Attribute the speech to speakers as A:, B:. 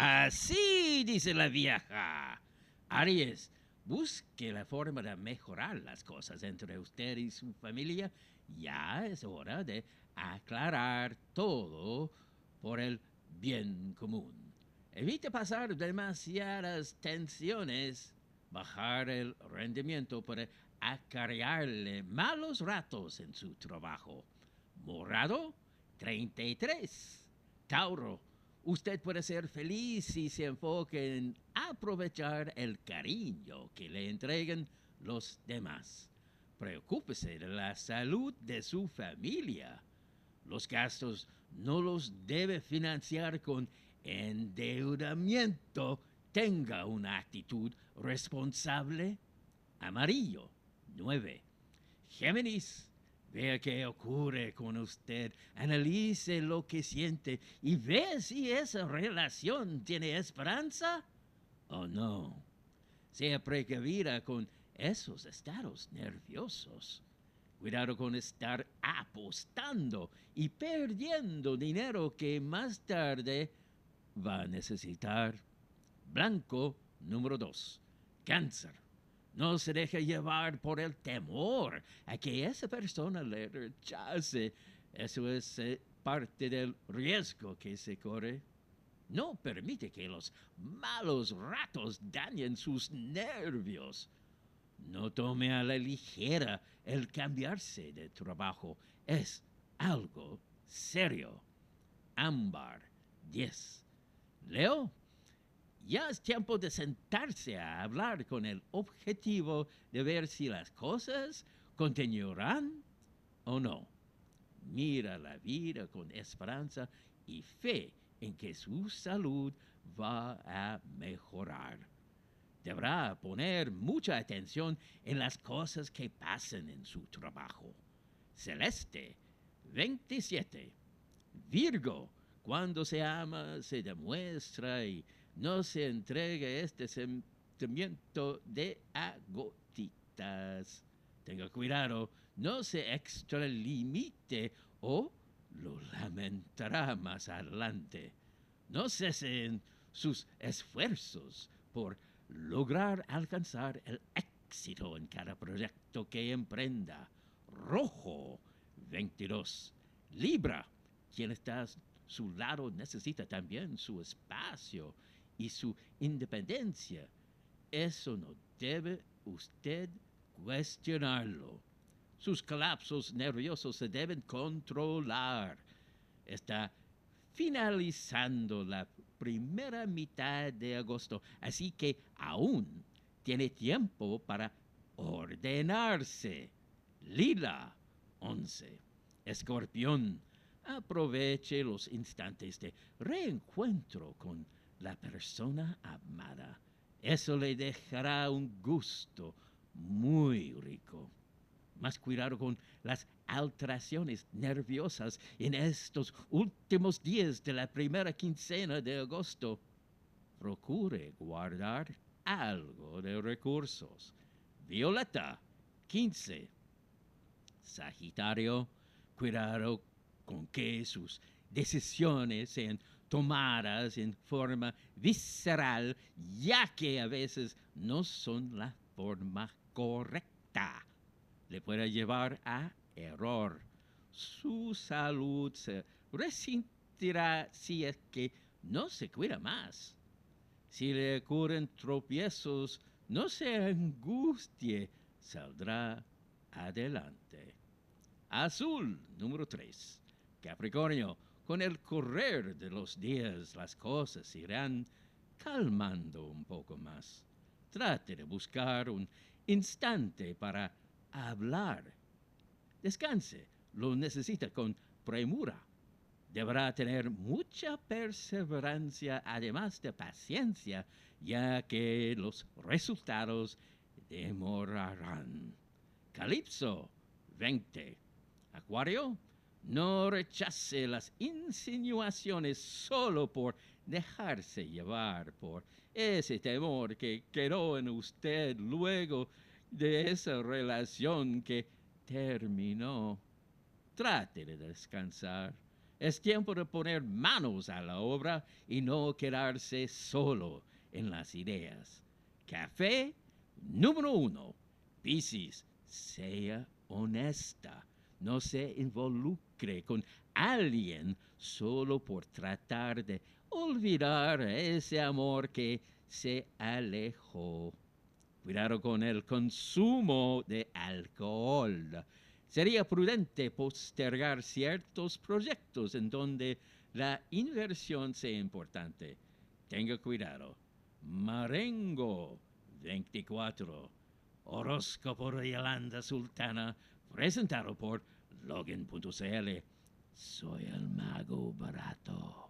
A: Así dice la vieja. Aries, busque la forma de mejorar las cosas entre usted y su familia. Ya es hora de aclarar todo por el bien común. Evite pasar demasiadas tensiones, bajar el rendimiento para acarrearle malos ratos en su trabajo. Morado, 33. Tauro, usted puede ser feliz si se enfoca en aprovechar el cariño que le entreguen los demás. Preocúpese de la salud de su familia. Los gastos no los debe financiar con endeudamiento. Tenga una actitud responsable. Amarillo, 9. Géminis, Vea qué ocurre con usted, analice lo que siente y ve si esa relación tiene esperanza o no. Sea precavida con esos estados nerviosos. Cuidado con estar apostando y perdiendo dinero que más tarde va a necesitar. Blanco número 2. Cáncer. No se deje llevar por el temor a que esa persona le rechace. Eso es eh, parte del riesgo que se corre. No permite que los malos ratos dañen sus nervios. No tome a la ligera el cambiarse de trabajo. Es algo serio. Ámbar 10. Leo ya es tiempo de sentarse a hablar con el objetivo de ver si las cosas continuarán o no. Mira la vida con esperanza y fe en que su salud va a mejorar. Deberá poner mucha atención en las cosas que pasan en su trabajo. Celeste, 27. Virgo, cuando se ama, se demuestra y no se entregue este sentimiento de agotitas. Tenga cuidado, no se extralimite o lo lamentará más adelante. No cesen sus esfuerzos por lograr alcanzar el éxito en cada proyecto que emprenda. Rojo 22. Libra, quien está a su lado necesita también su espacio y su independencia. Eso no debe usted cuestionarlo. Sus colapsos nerviosos se deben controlar. Está finalizando la primera mitad de agosto, así que aún tiene tiempo para ordenarse. Lila 11. Escorpión, aproveche los instantes de reencuentro con la persona amada. Eso le dejará un gusto muy rico. Más cuidado con las alteraciones nerviosas en estos últimos días de la primera quincena de agosto. Procure guardar algo de recursos. Violeta, 15. Sagitario, cuidado con que sus decisiones sean tomadas en forma visceral, ya que a veces no son la forma correcta. Le puede llevar a error. Su salud se resentirá si es que no se cuida más. Si le ocurren tropiezos, no se angustie, saldrá adelante. Azul, número 3. Capricornio, con el correr de los días las cosas irán calmando un poco más. Trate de buscar un instante para hablar. Descanse, lo necesita con premura. Deberá tener mucha perseverancia, además de paciencia, ya que los resultados demorarán. Calipso 20. Acuario no rechace las insinuaciones solo por dejarse llevar por ese temor que quedó en usted luego de esa relación que terminó. Trate de descansar. Es tiempo de poner manos a la obra y no quedarse solo en las ideas. Café número uno. Piscis, sea honesta. No se involucre con alguien solo por tratar de olvidar ese amor que se alejó. Cuidado con el consumo de alcohol. Sería prudente postergar ciertos proyectos en donde la inversión sea importante. Tenga cuidado. Marengo 24. Horóscopo de Yolanda Sultana, presentado por Login.cl. Soy el mago barato.